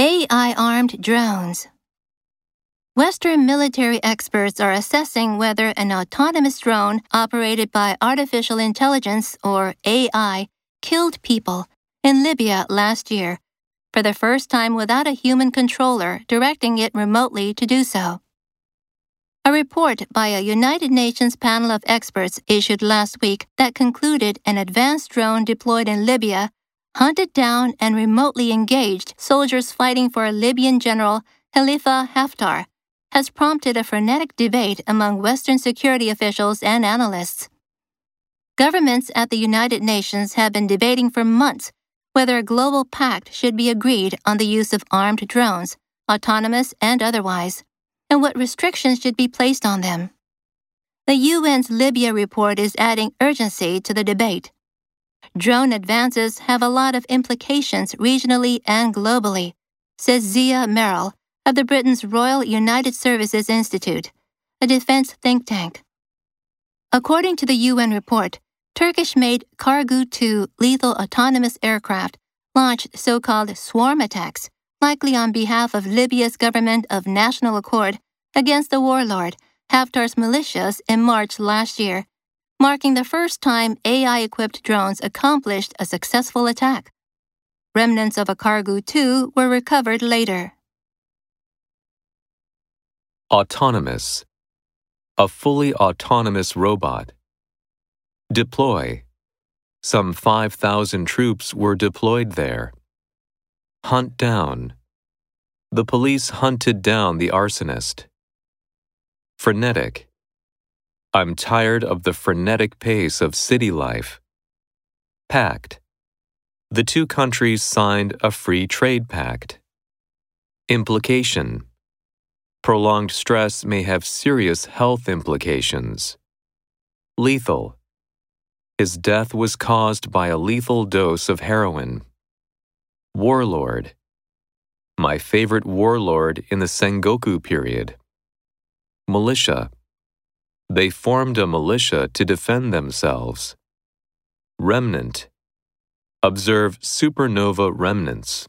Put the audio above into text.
AI armed drones. Western military experts are assessing whether an autonomous drone operated by artificial intelligence, or AI, killed people in Libya last year, for the first time without a human controller directing it remotely to do so. A report by a United Nations panel of experts issued last week that concluded an advanced drone deployed in Libya hunted down and remotely engaged soldiers fighting for Libyan General Khalifa Haftar has prompted a frenetic debate among Western security officials and analysts. Governments at the United Nations have been debating for months whether a global pact should be agreed on the use of armed drones, autonomous and otherwise, and what restrictions should be placed on them. The UN's Libya report is adding urgency to the debate. Drone advances have a lot of implications regionally and globally, says Zia Merrill of the Britain's Royal United Services Institute, a defense think tank. According to the UN report, Turkish made Kargu 2 lethal autonomous aircraft launched so called swarm attacks, likely on behalf of Libya's government of national accord, against the warlord, Haftar's militias, in March last year, marking the first time AI equipped drones accomplished a successful attack. Remnants of a Kargu 2 were recovered later. Autonomous. A fully autonomous robot. Deploy. Some 5,000 troops were deployed there. Hunt down. The police hunted down the arsonist. Frenetic. I'm tired of the frenetic pace of city life. Pact. The two countries signed a free trade pact. Implication. Prolonged stress may have serious health implications. Lethal. His death was caused by a lethal dose of heroin. Warlord. My favorite warlord in the Sengoku period. Militia. They formed a militia to defend themselves. Remnant. Observe supernova remnants.